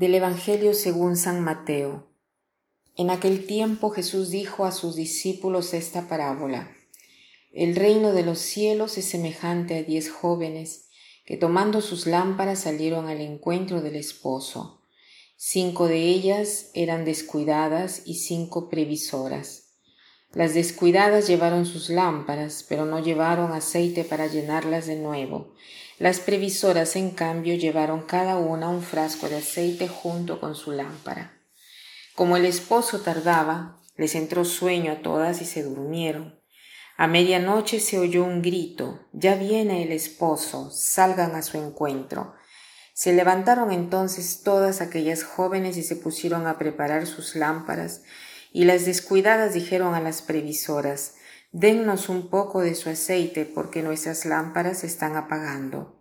Del Evangelio según San Mateo. En aquel tiempo Jesús dijo a sus discípulos esta parábola. El reino de los cielos es semejante a diez jóvenes que tomando sus lámparas salieron al encuentro del esposo. Cinco de ellas eran descuidadas y cinco previsoras. Las descuidadas llevaron sus lámparas, pero no llevaron aceite para llenarlas de nuevo. Las previsoras, en cambio, llevaron cada una un frasco de aceite junto con su lámpara. Como el esposo tardaba, les entró sueño a todas y se durmieron. A medianoche se oyó un grito, ya viene el esposo, salgan a su encuentro. Se levantaron entonces todas aquellas jóvenes y se pusieron a preparar sus lámparas, y las descuidadas dijeron a las previsoras, Dennos un poco de su aceite, porque nuestras lámparas están apagando.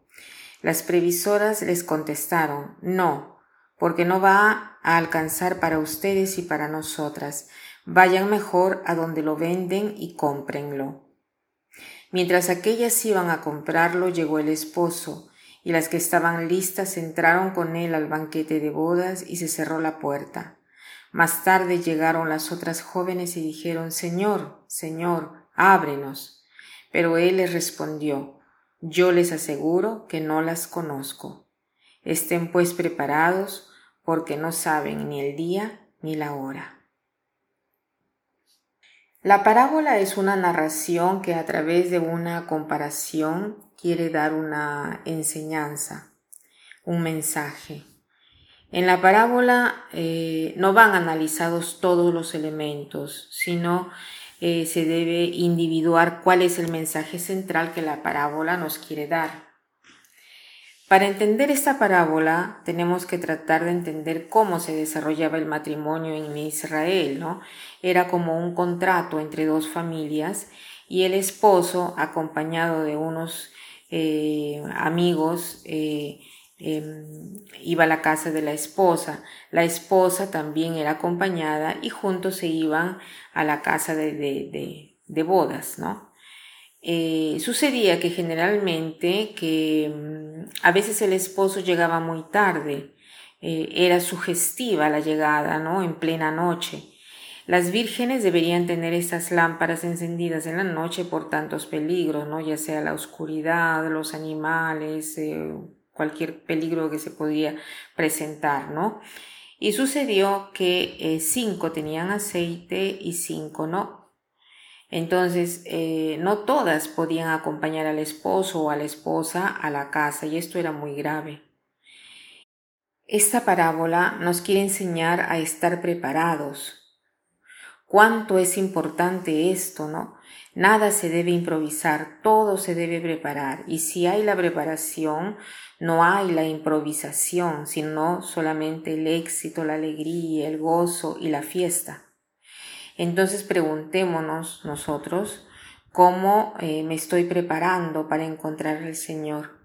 Las previsoras les contestaron, No, porque no va a alcanzar para ustedes y para nosotras, Vayan mejor a donde lo venden y cómprenlo. Mientras aquellas iban a comprarlo, llegó el esposo, y las que estaban listas entraron con él al banquete de bodas y se cerró la puerta. Más tarde llegaron las otras jóvenes y dijeron Señor, Señor, ábrenos. Pero él les respondió Yo les aseguro que no las conozco. Estén pues preparados, porque no saben ni el día ni la hora. La parábola es una narración que a través de una comparación quiere dar una enseñanza, un mensaje. En la parábola eh, no van analizados todos los elementos, sino eh, se debe individuar cuál es el mensaje central que la parábola nos quiere dar. Para entender esta parábola tenemos que tratar de entender cómo se desarrollaba el matrimonio en Israel, ¿no? Era como un contrato entre dos familias y el esposo, acompañado de unos eh, amigos, eh, em, iba a la casa de la esposa. La esposa también era acompañada y juntos se iban a la casa de, de, de bodas, ¿no? Eh, sucedía que generalmente que mm, a veces el esposo llegaba muy tarde, eh, era sugestiva la llegada, ¿no? En plena noche. Las vírgenes deberían tener estas lámparas encendidas en la noche por tantos peligros, ¿no? Ya sea la oscuridad, los animales, eh, cualquier peligro que se podía presentar, ¿no? Y sucedió que cinco tenían aceite y cinco no. Entonces, eh, no todas podían acompañar al esposo o a la esposa a la casa y esto era muy grave. Esta parábola nos quiere enseñar a estar preparados. Cuánto es importante esto, ¿no? Nada se debe improvisar, todo se debe preparar. Y si hay la preparación, no hay la improvisación, sino solamente el éxito, la alegría, el gozo y la fiesta. Entonces preguntémonos nosotros cómo eh, me estoy preparando para encontrar al Señor.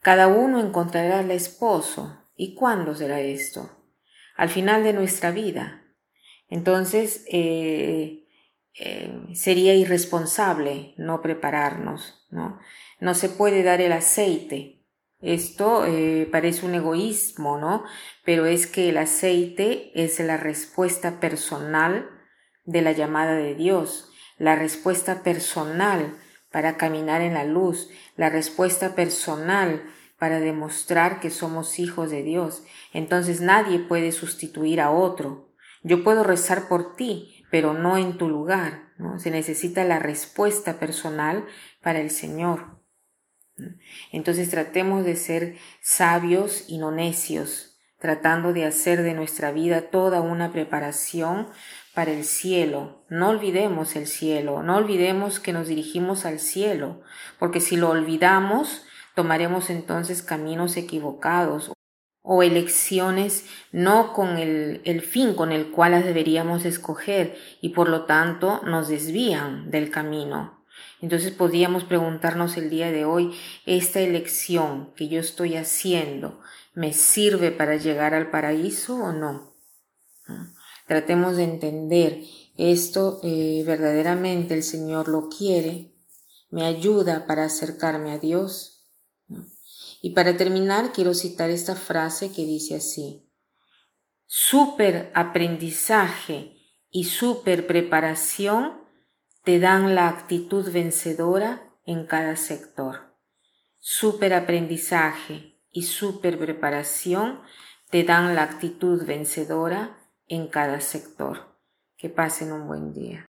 Cada uno encontrará al esposo. ¿Y cuándo será esto? Al final de nuestra vida. Entonces eh, eh, sería irresponsable no prepararnos. ¿no? no se puede dar el aceite esto parece un egoísmo, ¿no? Pero es que el aceite es la respuesta personal de la llamada de Dios, la respuesta personal para caminar en la luz, la respuesta personal para demostrar que somos hijos de Dios. Entonces nadie puede sustituir a otro. Yo puedo rezar por ti, pero no en tu lugar. ¿no? Se necesita la respuesta personal para el Señor. Entonces tratemos de ser sabios y no necios, tratando de hacer de nuestra vida toda una preparación para el cielo. No olvidemos el cielo, no olvidemos que nos dirigimos al cielo, porque si lo olvidamos, tomaremos entonces caminos equivocados o elecciones no con el, el, fin con el cual las deberíamos escoger y por lo tanto nos desvían del camino. Entonces podríamos preguntarnos el día de hoy, ¿esta elección que yo estoy haciendo me sirve para llegar al paraíso o no? Tratemos de entender esto eh, verdaderamente el Señor lo quiere, me ayuda para acercarme a Dios. Y para terminar, quiero citar esta frase que dice así, super aprendizaje y super preparación te dan la actitud vencedora en cada sector. Super aprendizaje y super preparación te dan la actitud vencedora en cada sector. Que pasen un buen día.